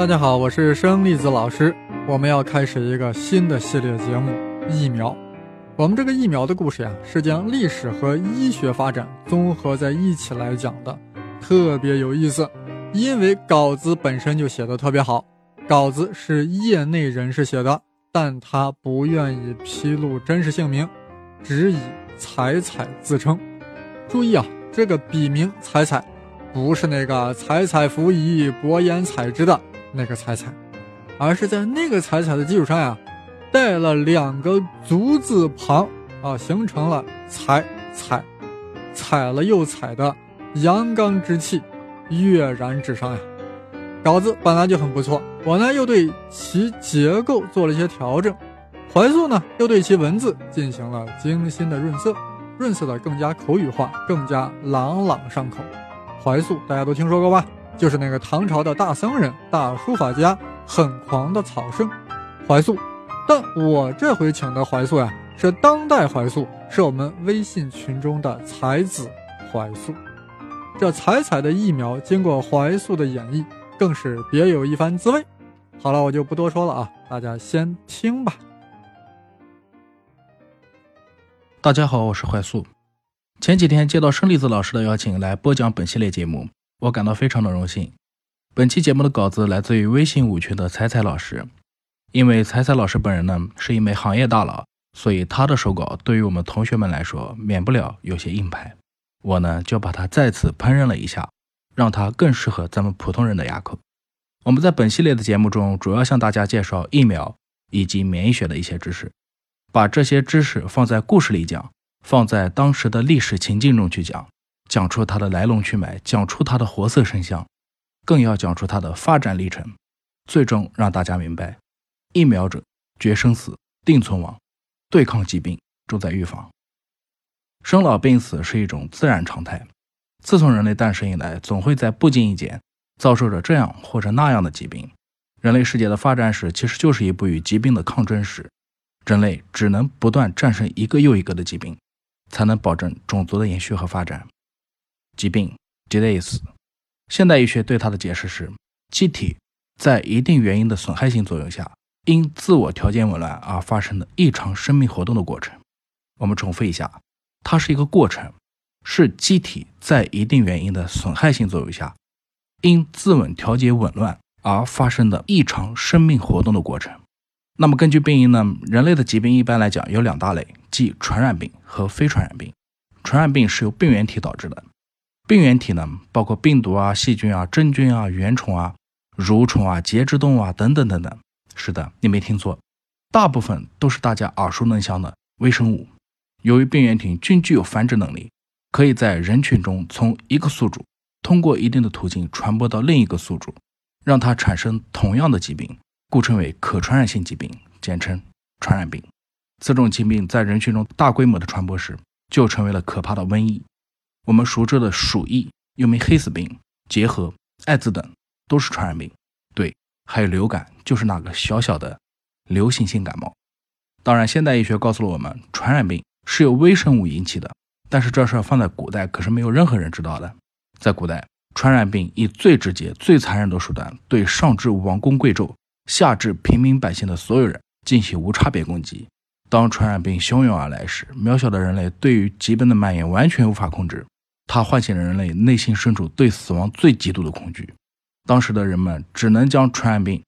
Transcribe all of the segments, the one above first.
大家好，我是生粒子老师。我们要开始一个新的系列节目——疫苗。我们这个疫苗的故事呀，是将历史和医学发展综合在一起来讲的，特别有意思。因为稿子本身就写的特别好，稿子是业内人士写的，但他不愿意披露真实姓名，只以彩彩自称。注意啊，这个笔名彩彩，不是那个彩彩服仪、薄言采之的那个彩彩，而是在那个彩彩的基础上呀，带了两个足字旁啊，形成了彩彩，踩了又踩的阳刚之气。跃然纸上呀，稿子本来就很不错，我呢又对其结构做了一些调整，怀素呢又对其文字进行了精心的润色，润色的更加口语化，更加朗朗上口。怀素大家都听说过吧？就是那个唐朝的大僧人、大书法家，很狂的草圣，怀素。但我这回请的怀素呀，是当代怀素，是我们微信群中的才子怀素。这彩彩的疫苗经过怀素的演绎，更是别有一番滋味。好了，我就不多说了啊，大家先听吧。大家好，我是怀素。前几天接到生栗子老师的邀请来播讲本系列节目，我感到非常的荣幸。本期节目的稿子来自于微信五群的彩彩老师，因为彩彩老师本人呢是一枚行业大佬，所以他的手稿对于我们同学们来说免不了有些硬派。我呢就把它再次烹饪了一下，让它更适合咱们普通人的牙口。我们在本系列的节目中，主要向大家介绍疫苗以及免疫学的一些知识，把这些知识放在故事里讲，放在当时的历史情境中去讲，讲出它的来龙去脉，讲出它的活色生香，更要讲出它的发展历程，最终让大家明白，疫苗者决生死，定存亡，对抗疾病重在预防。生老病死是一种自然常态。自从人类诞生以来，总会在不经意间遭受着这样或者那样的疾病。人类世界的发展史其实就是一部与疾病的抗争史。人类只能不断战胜一个又一个的疾病，才能保证种族的延续和发展。疾病 （disease），现代医学对它的解释是：机体在一定原因的损害性作用下，因自我条件紊乱而发生的异常生命活动的过程。我们重复一下。它是一个过程，是机体在一定原因的损害性作用下，因自稳调节紊乱而发生的异常生命活动的过程。那么根据病因呢，人类的疾病一般来讲有两大类，即传染病和非传染病。传染病是由病原体导致的，病原体呢包括病毒啊、细菌啊、真菌啊、原虫啊、蠕虫啊、节肢动物啊等等等等。是的，你没听错，大部分都是大家耳熟能详的微生物。由于病原体均具有繁殖能力，可以在人群中从一个宿主通过一定的途径传播到另一个宿主，让它产生同样的疾病，故称为可传染性疾病，简称传染病。此种疾病在人群中大规模的传播时，就成为了可怕的瘟疫。我们熟知的鼠疫，又名黑死病、结核、艾滋等，都是传染病。对，还有流感，就是那个小小的流行性感冒。当然，现代医学告诉了我们，传染病。是由微生物引起的，但是这事儿放在古代可是没有任何人知道的。在古代，传染病以最直接、最残忍的手段，对上至王公贵胄、下至平民百姓的所有人进行无差别攻击。当传染病汹涌而来时，渺小的人类对于疾病的蔓延完全无法控制，它唤醒了人类内心深处对死亡最极度的恐惧。当时的人们只能将传染病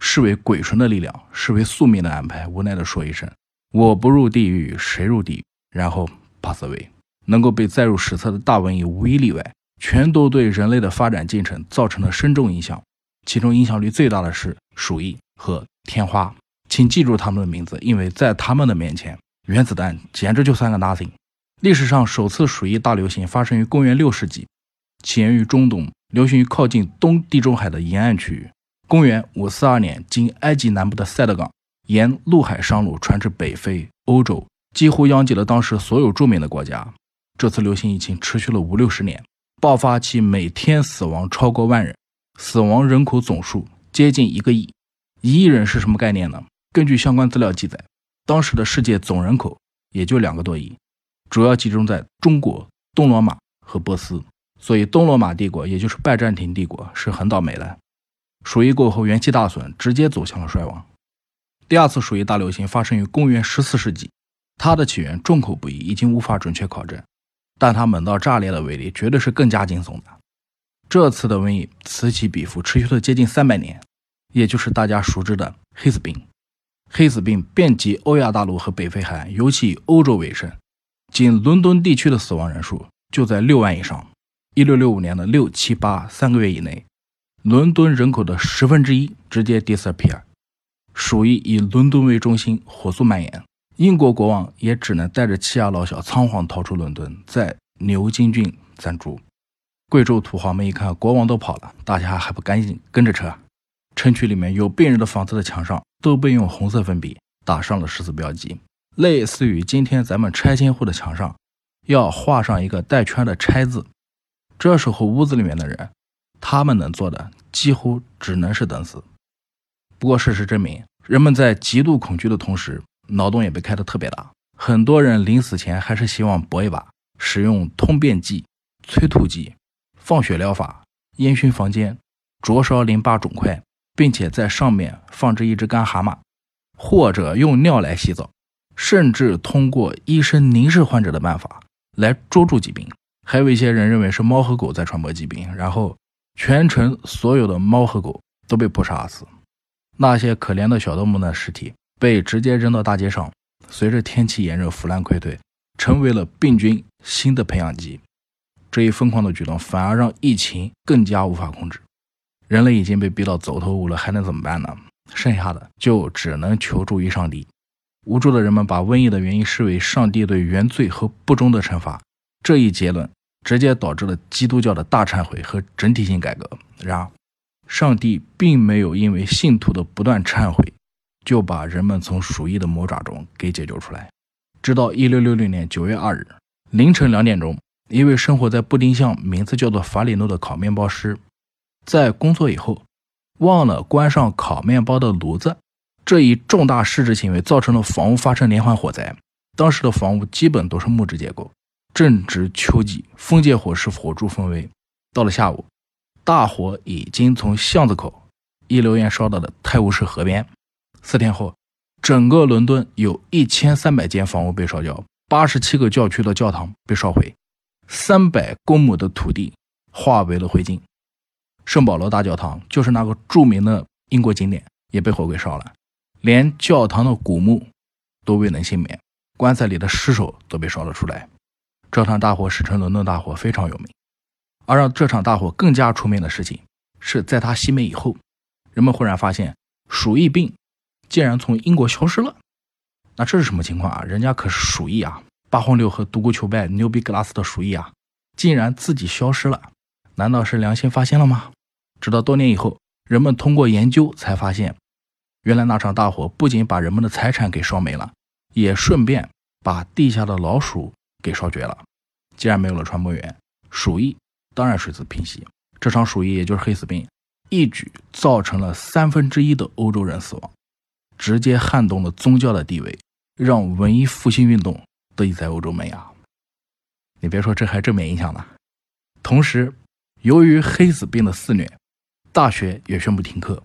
视为鬼神的力量，视为宿命的安排，无奈地说一声。我不入地狱，谁入地狱？然后 pass away，能够被载入史册的大瘟疫无一例外，全都对人类的发展进程造成了深重影响。其中影响力最大的是鼠疫和天花，请记住他们的名字，因为在他们的面前，原子弹简直就算个 nothing。历史上首次鼠疫大流行发生于公元六世纪，起源于中东，流行于靠近东地中海的沿岸区域。公元五四二年，经埃及南部的塞德港。沿陆海商路传至北非、欧洲，几乎殃及了当时所有著名的国家。这次流行疫情持续了五六十年，爆发期每天死亡超过万人，死亡人口总数接近一个亿。一亿人是什么概念呢？根据相关资料记载，当时的世界总人口也就两个多亿，主要集中在中国、东罗马和波斯。所以，东罗马帝国也就是拜占庭帝国是很倒霉的。鼠疫过后元气大损，直接走向了衰亡。第二次鼠疫大流行发生于公元十四世纪，它的起源众口不一，已经无法准确考证，但它猛到炸裂的威力绝对是更加惊悚的。这次的瘟疫此起彼伏，持续了接近三百年，也就是大家熟知的黑死病。黑死病遍及欧亚大陆和北非海岸，尤其以欧洲为甚。仅伦敦地区的死亡人数就在六万以上。一六六五年的六七八三个月以内，伦敦人口的十分之一直接 disappear。鼠疫以伦敦为中心火速蔓延，英国国王也只能带着妻儿老小仓皇逃出伦敦，在牛津郡暂住。贵州土豪们一看国王都跑了，大家还不赶紧跟着撤？城区里面有病人的房子的墙上都被用红色粉笔打上了十字标记。类似于今天咱们拆迁户的墙上要画上一个带圈的拆字，这时候屋子里面的人，他们能做的几乎只能是等死。不过事实证明，人们在极度恐惧的同时，脑洞也被开得特别大。很多人临死前还是希望搏一把，使用通便剂、催吐剂、放血疗法、烟熏房间、灼烧淋巴肿块，并且在上面放置一只干蛤蟆，或者用尿来洗澡。甚至通过医生凝视患者的办法来捉住疾病，还有一些人认为是猫和狗在传播疾病，然后全城所有的猫和狗都被扑杀死。那些可怜的小动物的尸体被直接扔到大街上，随着天气炎热腐烂溃退，成为了病菌新的培养基。这一疯狂的举动反而让疫情更加无法控制。人类已经被逼到走投无路，还能怎么办呢？剩下的就只能求助于上帝。无助的人们把瘟疫的原因视为上帝对原罪和不忠的惩罚，这一结论直接导致了基督教的大忏悔和整体性改革。然而，上帝并没有因为信徒的不断忏悔，就把人们从鼠疫的魔爪中给解救出来。直到1666年9月2日凌晨两点钟，一位生活在布丁巷、名字叫做法里诺的烤面包师，在工作以后忘了关上烤面包的炉子。这一重大失职行为造成了房屋发生连环火灾。当时的房屋基本都是木质结构，正值秋季，封界火势火烛风威。到了下午，大火已经从巷子口一溜烟烧到了泰晤士河边。四天后，整个伦敦有一千三百间房屋被烧焦，八十七个教区的教堂被烧毁，三百公亩的土地化为了灰烬。圣保罗大教堂就是那个著名的英国景点，也被火给烧了。连教堂的古墓都未能幸免，棺材里的尸首都被烧了出来。这场大火史称“伦敦大火”，非常有名。而让这场大火更加出名的事情，是在它熄灭以后，人们忽然发现鼠疫病竟然从英国消失了。那这是什么情况啊？人家可是鼠疫啊，八荒六合、独孤求败、牛逼格拉斯的鼠疫啊，竟然自己消失了？难道是良心发现了吗？直到多年以后，人们通过研究才发现。原来那场大火不仅把人们的财产给烧没了，也顺便把地下的老鼠给烧绝了。既然没有了传播源，鼠疫当然水至平息。这场鼠疫也就是黑死病，一举造成了三分之一的欧洲人死亡，直接撼动了宗教的地位，让文艺复兴运动得以在欧洲萌芽。你别说，这还正面影响呢。同时，由于黑死病的肆虐，大学也宣布停课。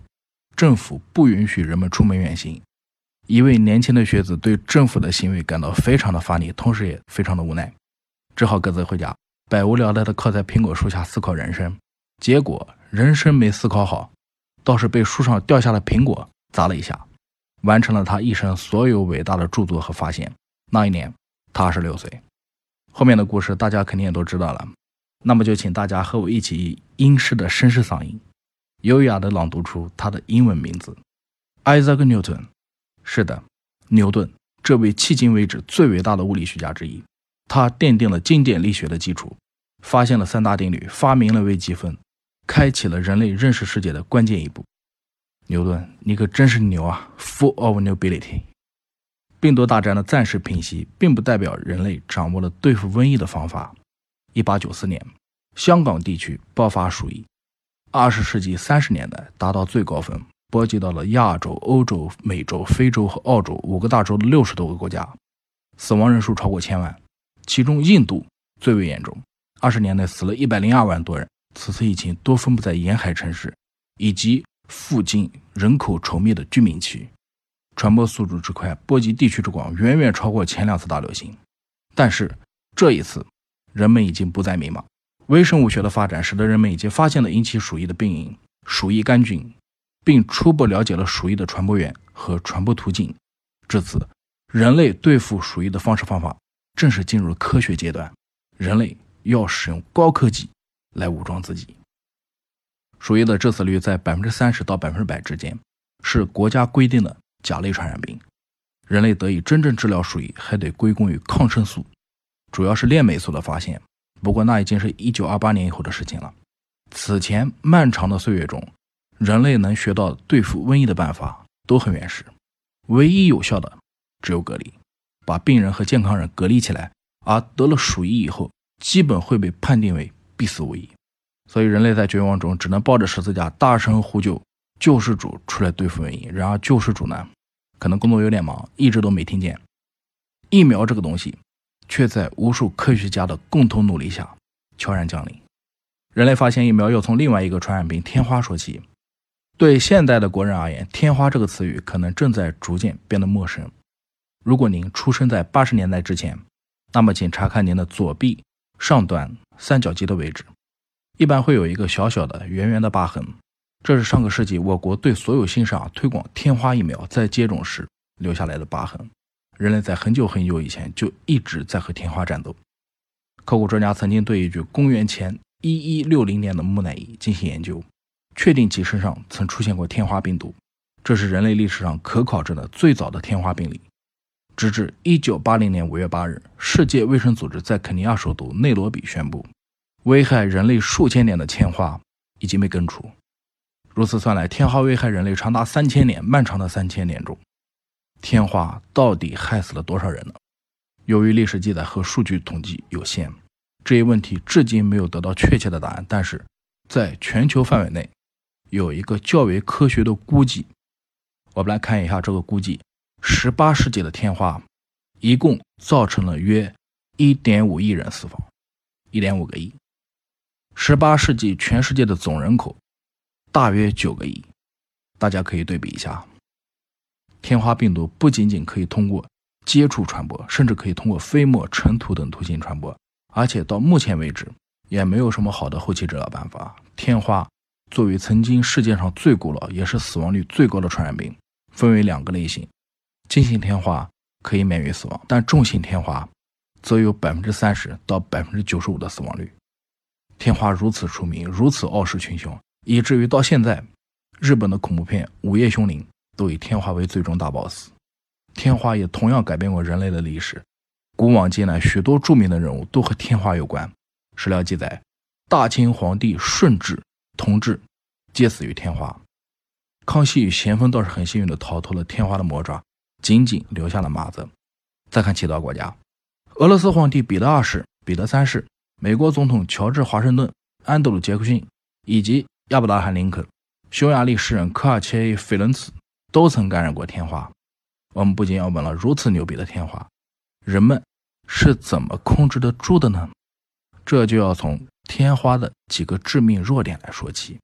政府不允许人们出门远行。一位年轻的学子对政府的行为感到非常的发力，同时也非常的无奈，只好各自回家，百无聊赖的靠在苹果树下思考人生。结果人生没思考好，倒是被树上掉下的苹果砸了一下，完成了他一生所有伟大的著作和发现。那一年他二十六岁。后面的故事大家肯定也都知道了，那么就请大家和我一起以英式的绅士嗓音。优雅地朗读出他的英文名字，Isaac Newton。是的，牛顿，这位迄今为止最伟大的物理学家之一。他奠定了经典力学的基础，发现了三大定律，发明了微积分，开启了人类认识世界的关键一步。牛顿，你可真是牛啊！Full of nobility。病毒大战的暂时平息，并不代表人类掌握了对付瘟疫的方法。一八九四年，香港地区爆发鼠疫。二十世纪三十年代达到最高峰，波及到了亚洲、欧洲、美洲、非洲和澳洲五个大洲的六十多个国家，死亡人数超过千万，其中印度最为严重，二十年内死了一百零二万多人。此次疫情多分布在沿海城市以及附近人口稠密的居民区，传播速度之快，波及地区之广，远远超过前两次大流行。但是这一次，人们已经不再迷茫。微生物学的发展使得人们已经发现了引起鼠疫的病因——鼠疫杆菌，并初步了解了鼠疫的传播源和传播途径。至此，人类对付鼠疫的方式方法正式进入了科学阶段。人类要使用高科技来武装自己。鼠疫的致死率在百分之三十到百分之百之间，是国家规定的甲类传染病。人类得以真正治疗鼠疫，还得归功于抗生素，主要是链霉素的发现。不过那已经是一九二八年以后的事情了。此前漫长的岁月中，人类能学到对付瘟疫的办法都很原始，唯一有效的只有隔离，把病人和健康人隔离起来。而得了鼠疫以后，基本会被判定为必死无疑。所以人类在绝望中只能抱着十字架大声呼救，救世主出来对付瘟疫。然而救世主呢？可能工作有点忙，一直都没听见。疫苗这个东西，却在无数科学家的共同努力下悄然降临。人类发现疫苗要从另外一个传染病天花说起。对现代的国人而言，天花这个词语可能正在逐渐变得陌生。如果您出生在八十年代之前，那么请查看您的左臂上端三角肌的位置，一般会有一个小小的圆圆的疤痕。这是上个世纪我国对所有新生儿推广天花疫苗在接种时留下来的疤痕。人类在很久很久以前就一直在和天花战斗。考古专家曾经对一具公元前一一六零年的木乃伊进行研究，确定其身上曾出现过天花病毒。这是人类历史上可考证的最早的天花病例。直至一九八零年五月八日，世界卫生组织在肯尼亚首都内罗毕宣布，危害人类数千年的天花已经被根除。如此算来，天花危害人类长达三千年，漫长的三千年中，天花到底害死了多少人呢？由于历史记载和数据统计有限，这一问题至今没有得到确切的答案。但是，在全球范围内，有一个较为科学的估计。我们来看一下这个估计：十八世纪的天花，一共造成了约一点五亿人死亡，一点五个亿。十八世纪全世界的总人口。大约九个亿，大家可以对比一下。天花病毒不仅仅可以通过接触传播，甚至可以通过飞沫、尘土等途径传播，而且到目前为止也没有什么好的后期治疗办法。天花作为曾经世界上最古老也是死亡率最高的传染病，分为两个类型：轻型天花可以免于死亡，但重型天花则有百分之三十到百分之九十五的死亡率。天花如此出名，如此傲视群雄。以至于到现在，日本的恐怖片《午夜凶铃》都以天花为最终大 boss。天花也同样改变过人类的历史。古往今来，许多著名的人物都和天花有关。史料记载，大清皇帝顺治同治皆死于天花。康熙与咸丰倒是很幸运的逃脱了天花的魔爪，仅仅留下了麻子。再看其他国家，俄罗斯皇帝彼得二世、彼得三世，美国总统乔治华盛顿、安德鲁杰克逊，以及亚伯拉罕·林肯、匈牙利诗人科尔切伊·费伦茨都曾感染过天花。我们不仅要问了：如此牛逼的天花，人们是怎么控制得住的呢？这就要从天花的几个致命弱点来说起。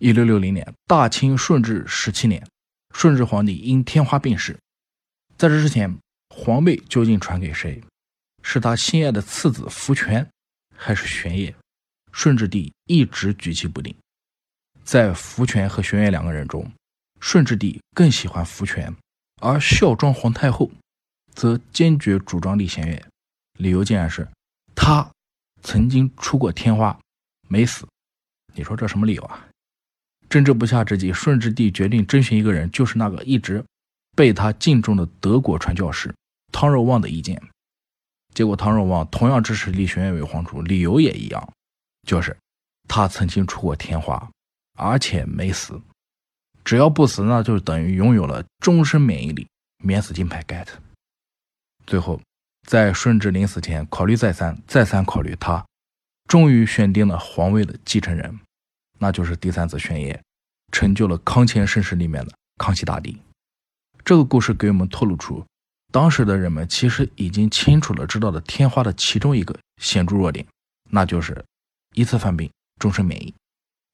一六六零年，大清顺治十七年，顺治皇帝因天花病逝。在这之前，皇位究竟传给谁？是他心爱的次子福全，还是玄烨？顺治帝一直举棋不定。在福全和玄烨两个人中，顺治帝更喜欢福全，而孝庄皇太后则坚决主张立玄烨。理由竟然是他曾经出过天花，没死。你说这什么理由啊？争执不下之际，顺治帝决定征询一个人，就是那个一直被他敬重的德国传教士汤若望的意见。结果汤若望同样支持立玄烨为皇储，理由也一样，就是他曾经出过天花。而且没死，只要不死，那就等于拥有了终身免疫力，免死金牌 get。最后，在顺治临死前，考虑再三，再三考虑，他终于选定了皇位的继承人，那就是第三子玄烨，成就了康乾盛世里面的康熙大帝。这个故事给我们透露出，当时的人们其实已经清楚的知道了天花的其中一个显著弱点，那就是一次犯病，终身免疫。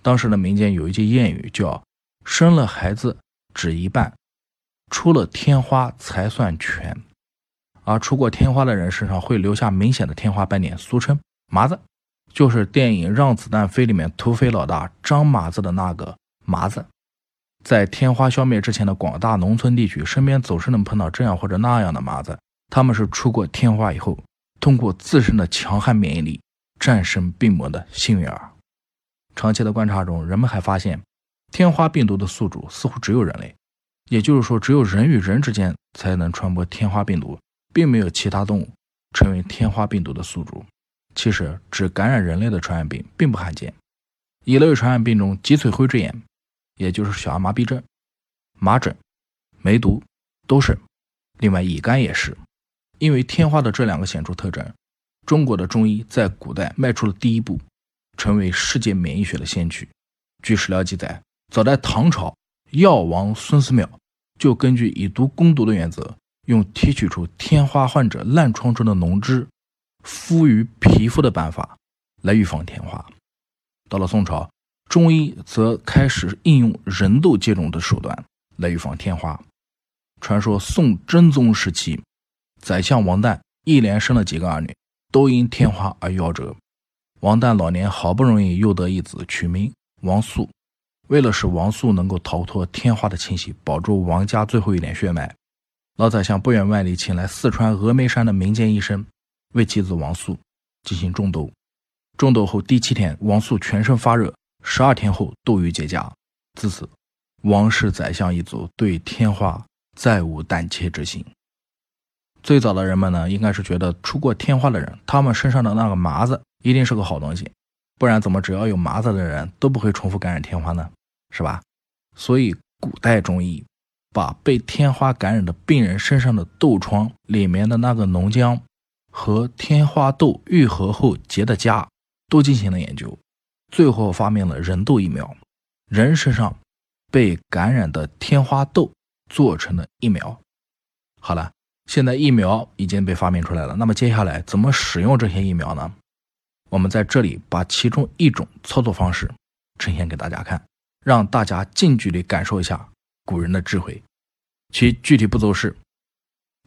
当时的民间有一句谚语，叫生了孩子只一半，出了天花才算全。而出过天花的人身上会留下明显的天花斑点，俗称麻子，就是电影《让子弹飞》里面土匪老大张麻子的那个麻子。在天花消灭之前的广大农村地区，身边总是能碰到这样或者那样的麻子。他们是出过天花以后，通过自身的强悍免疫力战胜病魔的幸运儿。长期的观察中，人们还发现，天花病毒的宿主似乎只有人类，也就是说，只有人与人之间才能传播天花病毒，并没有其他动物成为天花病毒的宿主。其实，只感染人类的传染病并不罕见，一类传染病中，脊髓灰质炎。也就是小儿麻痹症、麻疹、梅毒都是，另外乙肝也是。因为天花的这两个显著特征，中国的中医在古代迈出了第一步，成为世界免疫学的先驱。据史料记载，早在唐朝，药王孙思邈就根据以毒攻毒的原则，用提取出天花患者烂疮中的脓汁，敷于皮肤的办法来预防天花。到了宋朝。中医则开始应用人痘接种的手段来预防天花。传说宋真宗时期，宰相王旦一连生了几个儿女，都因天花而夭折。王旦老年好不容易又得一子，取名王素。为了使王素能够逃脱天花的侵袭，保住王家最后一点血脉，老宰相不远万里请来四川峨眉山的民间医生，为妻子王素进行中毒。中毒后第七天，王素全身发热。十二天后，斗鱼结痂。自此，王氏宰相一族对天花再无胆怯之心。最早的人们呢，应该是觉得出过天花的人，他们身上的那个麻子一定是个好东西，不然怎么只要有麻子的人都不会重复感染天花呢？是吧？所以，古代中医把被天花感染的病人身上的痘疮里面的那个脓浆和天花痘愈合后结的痂都进行了研究。最后发明了人痘疫苗，人身上被感染的天花痘做成了疫苗。好了，现在疫苗已经被发明出来了，那么接下来怎么使用这些疫苗呢？我们在这里把其中一种操作方式呈现给大家看，让大家近距离感受一下古人的智慧。其具体步骤是：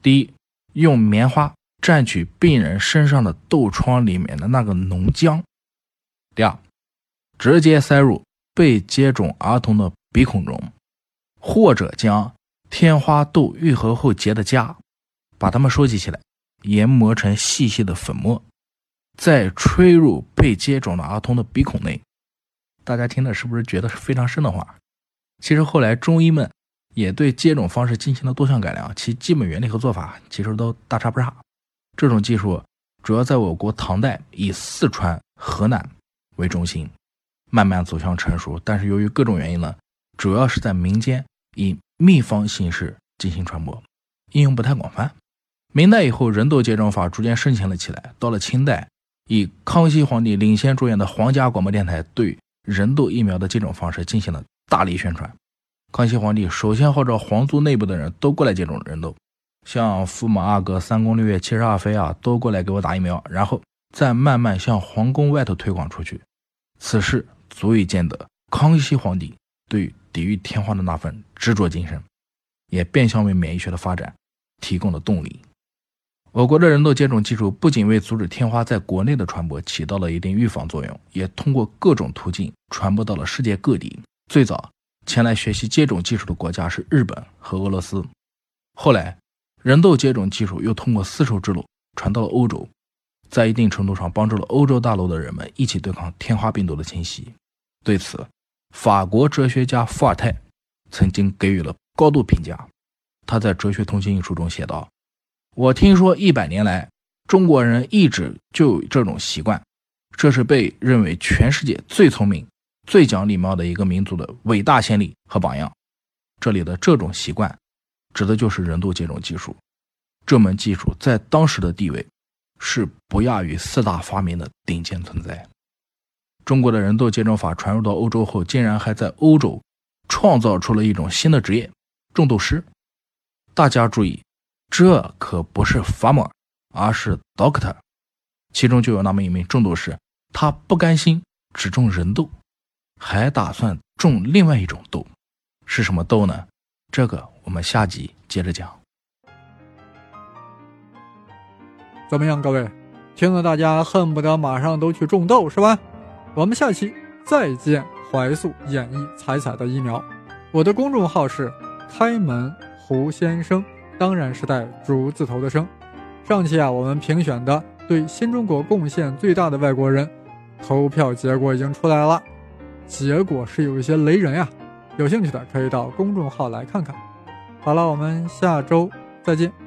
第一，用棉花蘸取病人身上的痘疮里面的那个脓浆；第二，直接塞入被接种儿童的鼻孔中，或者将天花痘愈合后结的痂，把它们收集起来，研磨成细细的粉末，再吹入被接种的儿童的鼻孔内。大家听的是不是觉得是非常深的话？其实后来中医们也对接种方式进行了多项改良，其基本原理和做法其实都大差不差。这种技术主要在我国唐代以四川、河南为中心。慢慢走向成熟，但是由于各种原因呢，主要是在民间以秘方形式进行传播，应用不太广泛。明代以后，人痘接种法逐渐盛行了起来。到了清代，以康熙皇帝领衔主演的皇家广播电台对人痘疫苗的接种方式进行了大力宣传。康熙皇帝首先号召皇族内部的人都过来接种人痘，像驸马阿哥、三宫六院、七十二妃啊，都过来给我打疫苗，然后再慢慢向皇宫外头推广出去。此事。足以见得康熙皇帝对抵御天花的那份执着精神，也变相为免疫学的发展提供了动力。我国的人痘接种技术不仅为阻止天花在国内的传播起到了一定预防作用，也通过各种途径传播到了世界各地。最早前来学习接种技术的国家是日本和俄罗斯，后来人痘接种技术又通过丝绸之路传到了欧洲，在一定程度上帮助了欧洲大陆的人们一起对抗天花病毒的侵袭。对此，法国哲学家伏尔泰曾经给予了高度评价。他在《哲学通信》一书中写道：“我听说一百年来，中国人一直就有这种习惯，这是被认为全世界最聪明、最讲礼貌的一个民族的伟大先例和榜样。这里的这种习惯，指的就是人痘接种技术。这门技术在当时的地位，是不亚于四大发明的顶尖存在。”中国的人痘接种法传入到欧洲后，竟然还在欧洲创造出了一种新的职业——种痘师。大家注意，这可不是 farmer，而是 doctor。其中就有那么一名种痘师，他不甘心只种人痘，还打算种另外一种痘，是什么豆呢？这个我们下集接着讲。怎么样，各位？听得大家恨不得马上都去种豆是吧？我们下期再见。怀素演绎彩彩的疫苗，我的公众号是开门胡先生，当然是带竹字头的生。上期啊，我们评选的对新中国贡献最大的外国人，投票结果已经出来了，结果是有一些雷人呀。有兴趣的可以到公众号来看看。好了，我们下周再见。